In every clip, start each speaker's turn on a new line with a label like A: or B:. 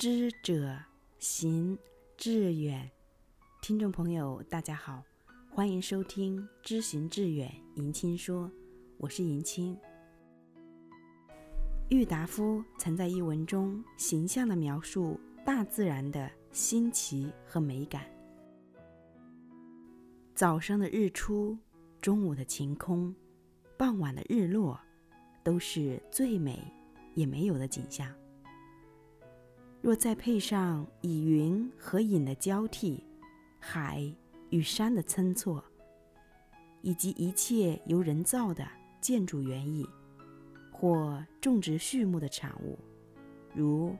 A: 知者行志远。听众朋友，大家好，欢迎收听《知行志远》，迎亲说，我是迎亲。郁达夫曾在一文中形象地描述大自然的新奇和美感。早上的日出，中午的晴空，傍晚的日落，都是最美也没有的景象。若再配上以云和影的交替，海与山的参错，以及一切由人造的建筑园艺。或种植畜牧的产物，如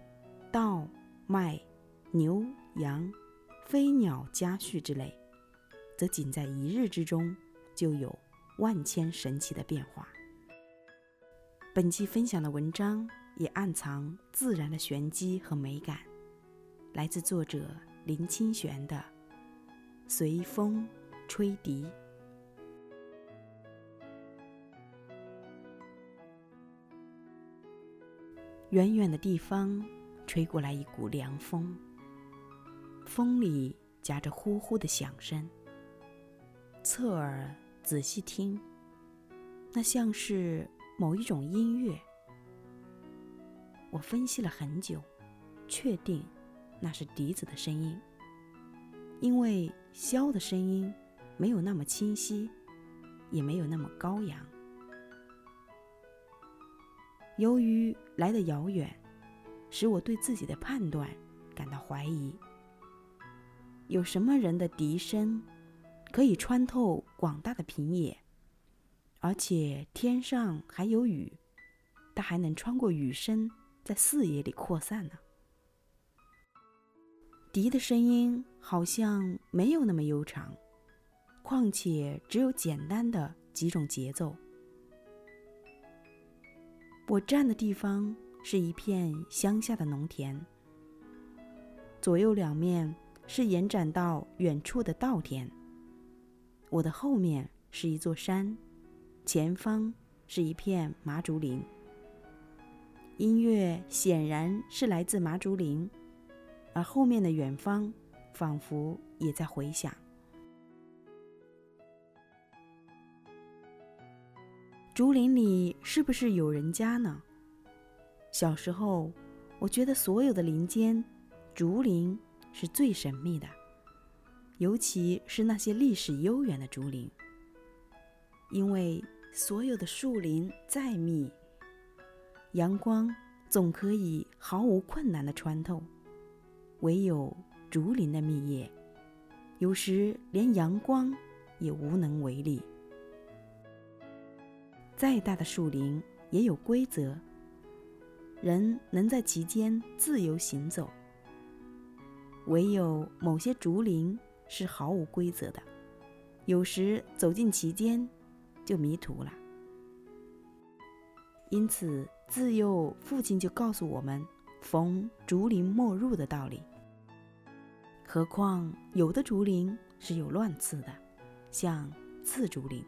A: 稻、麦、牛、羊、飞鸟家畜之类，则仅在一日之中就有万千神奇的变化。本期分享的文章也暗藏自然的玄机和美感，来自作者林清玄的《随风吹笛》。远远的地方，吹过来一股凉风，风里夹着呼呼的响声。侧耳仔细听，那像是某一种音乐。我分析了很久，确定那是笛子的声音，因为箫的声音没有那么清晰，也没有那么高扬。由于来得遥远，使我对自己的判断感到怀疑。有什么人的笛声可以穿透广大的平野，而且天上还有雨，它还能穿过雨声在四野里扩散呢？笛的声音好像没有那么悠长，况且只有简单的几种节奏。我站的地方是一片乡下的农田，左右两面是延展到远处的稻田。我的后面是一座山，前方是一片麻竹林。音乐显然是来自麻竹林，而后面的远方仿佛也在回响。竹林里是不是有人家呢？小时候，我觉得所有的林间，竹林是最神秘的，尤其是那些历史悠远的竹林。因为所有的树林再密，阳光总可以毫无困难地穿透，唯有竹林的密叶，有时连阳光也无能为力。再大的树林也有规则，人能在其间自由行走。唯有某些竹林是毫无规则的，有时走进其间就迷途了。因此，自幼父亲就告诉我们“逢竹林莫入”的道理。何况有的竹林是有乱刺的，像刺竹林。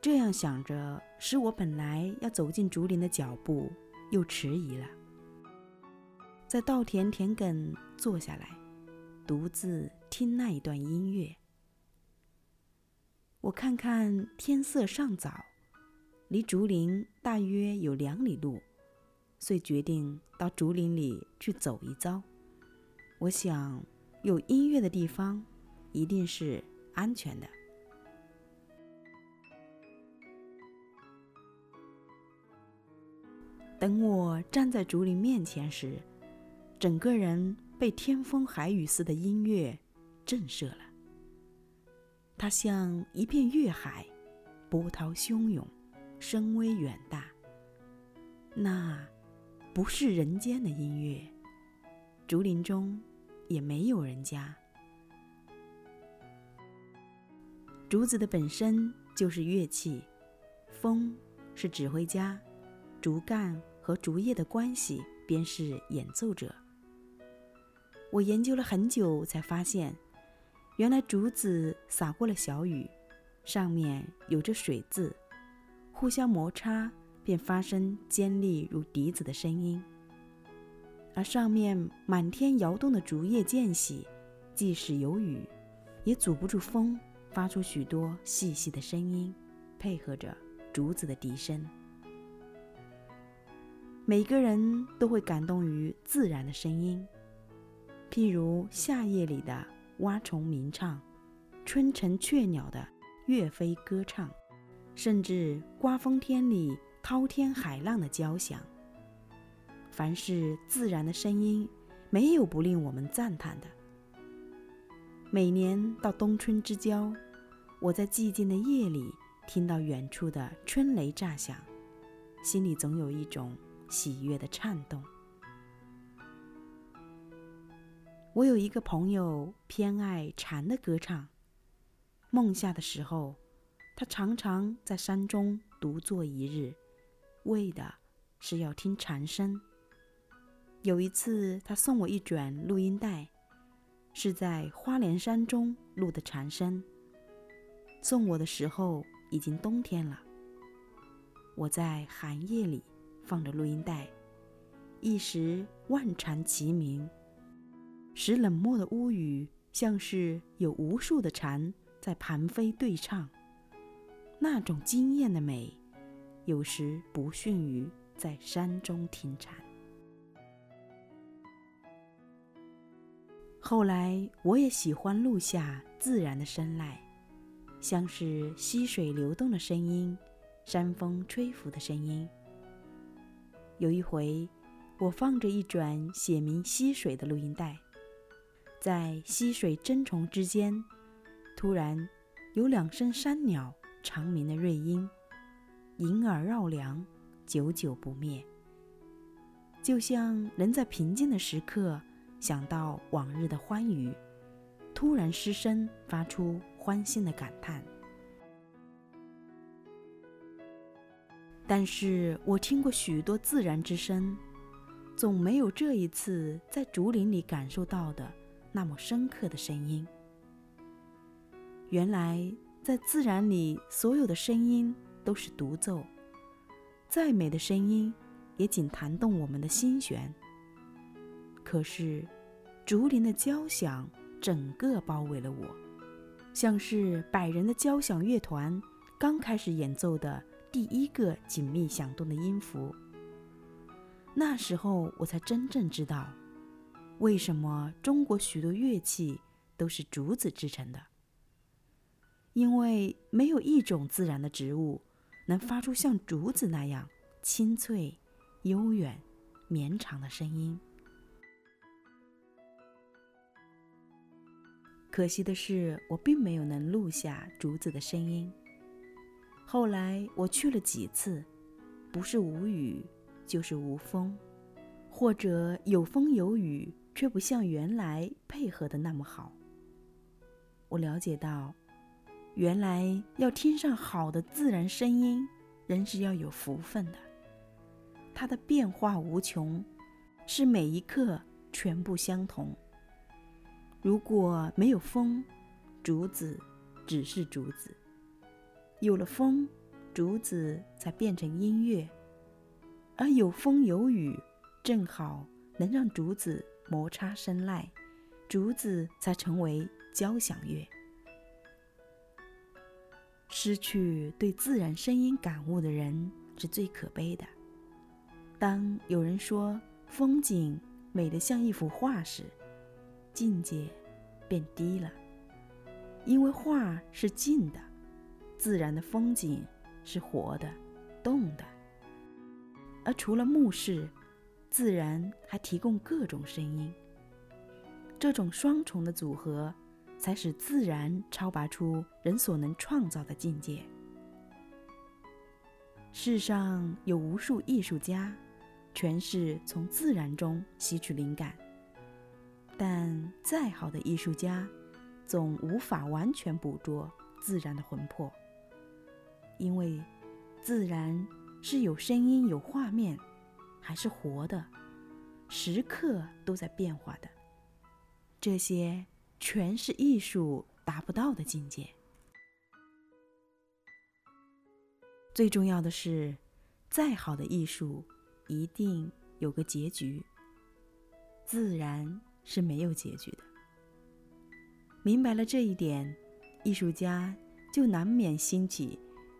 A: 这样想着，使我本来要走进竹林的脚步又迟疑了。在稻田田埂坐下来，独自听那一段音乐。我看看天色尚早，离竹林大约有两里路，遂决定到竹林里去走一遭。我想，有音乐的地方，一定是安全的。等我站在竹林面前时，整个人被天风海雨似的音乐震慑了。它像一片月海，波涛汹涌，声威远大。那不是人间的音乐，竹林中也没有人家。竹子的本身就是乐器，风是指挥家。竹竿和竹叶的关系便是演奏者。我研究了很久，才发现，原来竹子洒过了小雨，上面有着水渍，互相摩擦便发生尖利如笛子的声音，而上面满天摇动的竹叶间隙，即使有雨，也阻不住风发出许多细细的声音，配合着竹子的笛声。每个人都会感动于自然的声音，譬如夏夜里的蛙虫鸣唱，春晨雀鸟的岳飞歌唱，甚至刮风天里滔天海浪的交响。凡是自然的声音，没有不令我们赞叹的。每年到冬春之交，我在寂静的夜里听到远处的春雷炸响，心里总有一种。喜悦的颤动。我有一个朋友偏爱蝉的歌唱。梦下的时候，他常常在山中独坐一日，为的是要听蝉声。有一次，他送我一卷录音带，是在花莲山中录的蝉声。送我的时候已经冬天了，我在寒夜里。放着录音带，一时万蝉齐鸣，使冷漠的屋宇像是有无数的蝉在盘飞对唱。那种惊艳的美，有时不逊于在山中听蝉。后来，我也喜欢录下自然的声籁，像是溪水流动的声音，山风吹拂的声音。有一回，我放着一转写明溪水的录音带，在溪水争虫之间，突然有两声山鸟长鸣的瑞音，萦耳绕梁，久久不灭。就像人在平静的时刻想到往日的欢愉，突然失声发出欢欣的感叹。但是我听过许多自然之声，总没有这一次在竹林里感受到的那么深刻的声音。原来，在自然里，所有的声音都是独奏，再美的声音也仅弹动我们的心弦。可是，竹林的交响整个包围了我，像是百人的交响乐团刚开始演奏的。第一个紧密响动的音符。那时候，我才真正知道，为什么中国许多乐器都是竹子制成的。因为没有一种自然的植物能发出像竹子那样清脆、悠远、绵长的声音。可惜的是，我并没有能录下竹子的声音。后来我去了几次，不是无雨，就是无风，或者有风有雨，却不像原来配合的那么好。我了解到，原来要听上好的自然声音，人是要有福分的。它的变化无穷，是每一刻全部相同。如果没有风，竹子只是竹子。有了风，竹子才变成音乐；而有风有雨，正好能让竹子摩擦声籁，竹子才成为交响乐。失去对自然声音感悟的人是最可悲的。当有人说风景美得像一幅画时，境界变低了，因为画是静的。自然的风景是活的、动的，而除了目视，自然还提供各种声音。这种双重的组合，才使自然超拔出人所能创造的境界。世上有无数艺术家，全是从自然中吸取灵感，但再好的艺术家，总无法完全捕捉自然的魂魄。因为自然是有声音、有画面，还是活的，时刻都在变化的。这些全是艺术达不到的境界。最重要的是，再好的艺术，一定有个结局。自然是没有结局的。明白了这一点，艺术家就难免兴起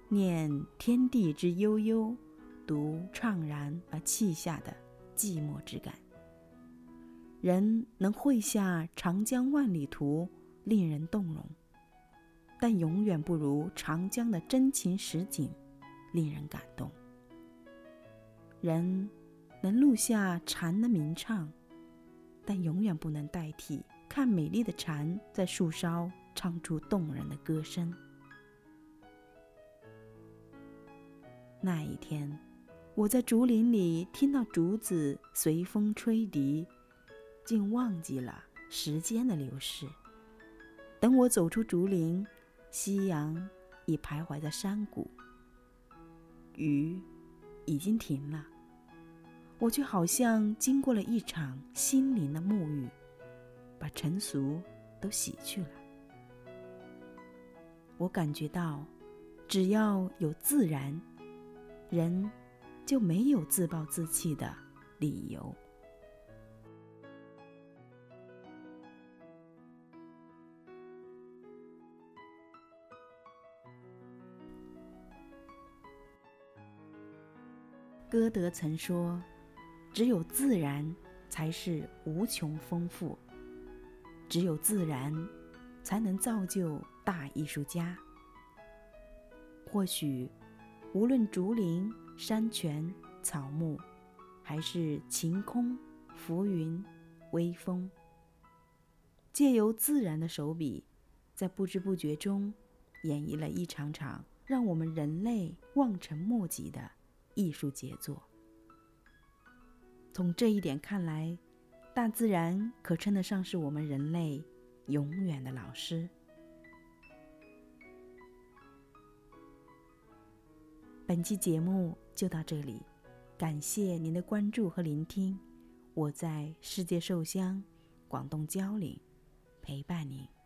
A: 念天地之悠悠，独怆然而泣下的寂寞之感。人能绘下长江万里图，令人动容，但永远不如长江的真情实景，令人感动。人能录下蝉的鸣唱，但永远不能代替。看美丽的蝉在树梢唱出动人的歌声。那一天，我在竹林里听到竹子随风吹笛，竟忘记了时间的流逝。等我走出竹林，夕阳已徘徊在山谷，雨已经停了，我却好像经过了一场心灵的沐浴。把尘俗都洗去了，我感觉到，只要有自然，人就没有自暴自弃的理由。歌德曾说：“只有自然，才是无穷丰富。”只有自然，才能造就大艺术家。或许，无论竹林、山泉、草木，还是晴空、浮云、微风，借由自然的手笔，在不知不觉中，演绎了一场场让我们人类望尘莫及的艺术杰作。从这一点看来。大自然可称得上是我们人类永远的老师。本期节目就到这里，感谢您的关注和聆听。我在世界寿乡广东蕉岭陪伴您。